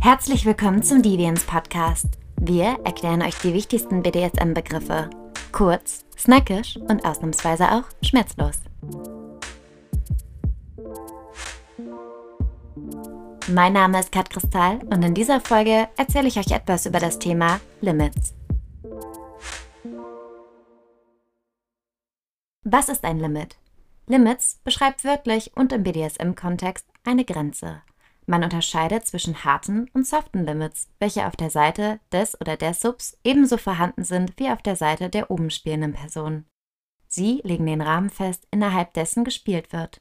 Herzlich willkommen zum Deviants Podcast. Wir erklären euch die wichtigsten BDSM-Begriffe. Kurz, snackisch und ausnahmsweise auch schmerzlos. Mein Name ist Kat Kristall und in dieser Folge erzähle ich euch etwas über das Thema Limits. Was ist ein Limit? Limits beschreibt wörtlich und im BDSM-Kontext eine Grenze. Man unterscheidet zwischen harten und soften Limits, welche auf der Seite des oder der Subs ebenso vorhanden sind wie auf der Seite der oben spielenden Person. Sie legen den Rahmen fest, innerhalb dessen gespielt wird.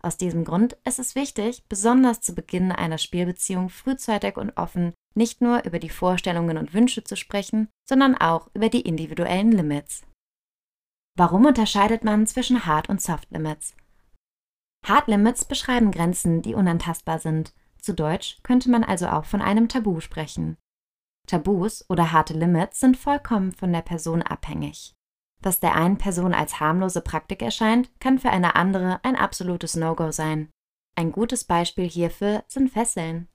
Aus diesem Grund ist es wichtig, besonders zu Beginn einer Spielbeziehung frühzeitig und offen nicht nur über die Vorstellungen und Wünsche zu sprechen, sondern auch über die individuellen Limits. Warum unterscheidet man zwischen Hard- und Soft-Limits? Hard Limits beschreiben Grenzen, die unantastbar sind. Zu Deutsch könnte man also auch von einem Tabu sprechen. Tabus oder harte Limits sind vollkommen von der Person abhängig. Was der einen Person als harmlose Praktik erscheint, kann für eine andere ein absolutes No-Go sein. Ein gutes Beispiel hierfür sind Fesseln.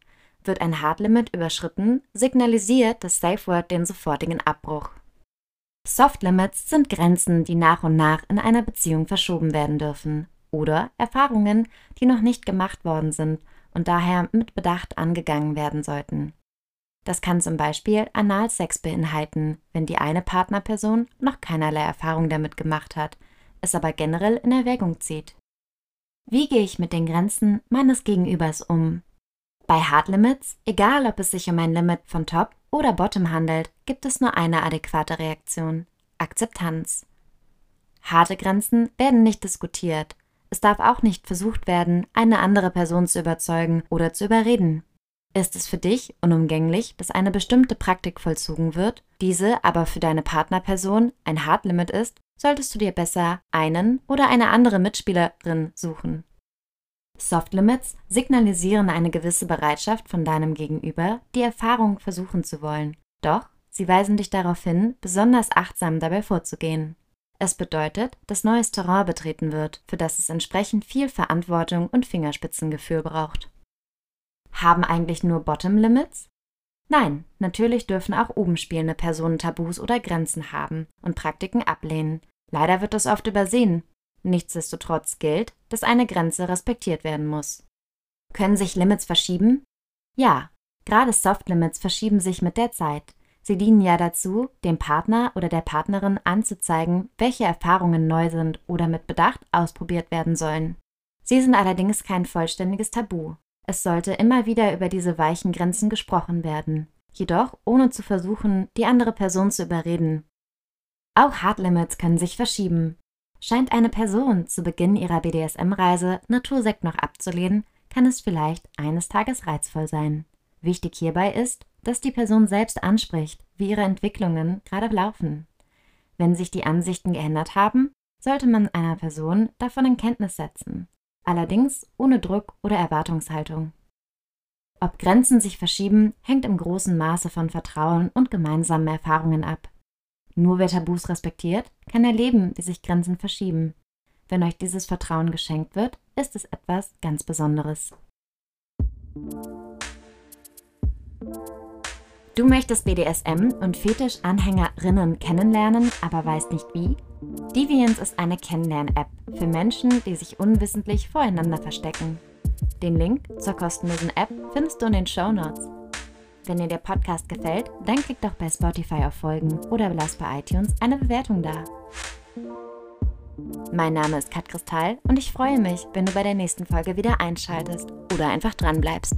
Wird ein Hard-Limit überschritten, signalisiert das Safe Word den sofortigen Abbruch. Soft Limits sind Grenzen, die nach und nach in einer Beziehung verschoben werden dürfen. Oder Erfahrungen, die noch nicht gemacht worden sind und daher mit Bedacht angegangen werden sollten. Das kann zum Beispiel Analsex beinhalten, wenn die eine Partnerperson noch keinerlei Erfahrung damit gemacht hat, es aber generell in Erwägung zieht. Wie gehe ich mit den Grenzen meines Gegenübers um? Bei Hard Limits, egal ob es sich um ein Limit von Top oder Bottom handelt, gibt es nur eine adäquate Reaktion: Akzeptanz. Harte Grenzen werden nicht diskutiert, es darf auch nicht versucht werden, eine andere Person zu überzeugen oder zu überreden. Ist es für dich unumgänglich, dass eine bestimmte Praktik vollzogen wird, diese aber für deine Partnerperson ein Hardlimit ist, solltest du dir besser einen oder eine andere Mitspielerin suchen. Soft Limits signalisieren eine gewisse Bereitschaft von deinem Gegenüber, die Erfahrung versuchen zu wollen. Doch sie weisen dich darauf hin, besonders achtsam dabei vorzugehen. Es bedeutet, dass neues Terrain betreten wird, für das es entsprechend viel Verantwortung und Fingerspitzengefühl braucht. Haben eigentlich nur Bottom Limits? Nein, natürlich dürfen auch oben spielende Personen Tabus oder Grenzen haben und Praktiken ablehnen. Leider wird das oft übersehen. Nichtsdestotrotz gilt, dass eine Grenze respektiert werden muss. Können sich Limits verschieben? Ja, gerade Soft Limits verschieben sich mit der Zeit. Sie dienen ja dazu, dem Partner oder der Partnerin anzuzeigen, welche Erfahrungen neu sind oder mit Bedacht ausprobiert werden sollen. Sie sind allerdings kein vollständiges Tabu. Es sollte immer wieder über diese weichen Grenzen gesprochen werden, jedoch ohne zu versuchen, die andere Person zu überreden. Auch Hard Limits können sich verschieben. Scheint eine Person zu Beginn ihrer BDSM-Reise Natursekt noch abzulehnen, kann es vielleicht eines Tages reizvoll sein. Wichtig hierbei ist, dass die Person selbst anspricht, wie ihre Entwicklungen gerade laufen. Wenn sich die Ansichten geändert haben, sollte man einer Person davon in Kenntnis setzen, allerdings ohne Druck oder Erwartungshaltung. Ob Grenzen sich verschieben, hängt im großen Maße von Vertrauen und gemeinsamen Erfahrungen ab. Nur wer Tabus respektiert, kann erleben, wie sich Grenzen verschieben. Wenn euch dieses Vertrauen geschenkt wird, ist es etwas ganz Besonderes. Du möchtest BDSM und Fetisch-Anhängerinnen kennenlernen, aber weißt nicht wie? Deviance ist eine Kennenlern-App für Menschen, die sich unwissentlich voreinander verstecken. Den Link zur kostenlosen App findest du in den Show Notes. Wenn dir der Podcast gefällt, dann klick doch bei Spotify auf Folgen oder lass bei iTunes eine Bewertung da. Mein Name ist Kat Kristall und ich freue mich, wenn du bei der nächsten Folge wieder einschaltest oder einfach dran bleibst.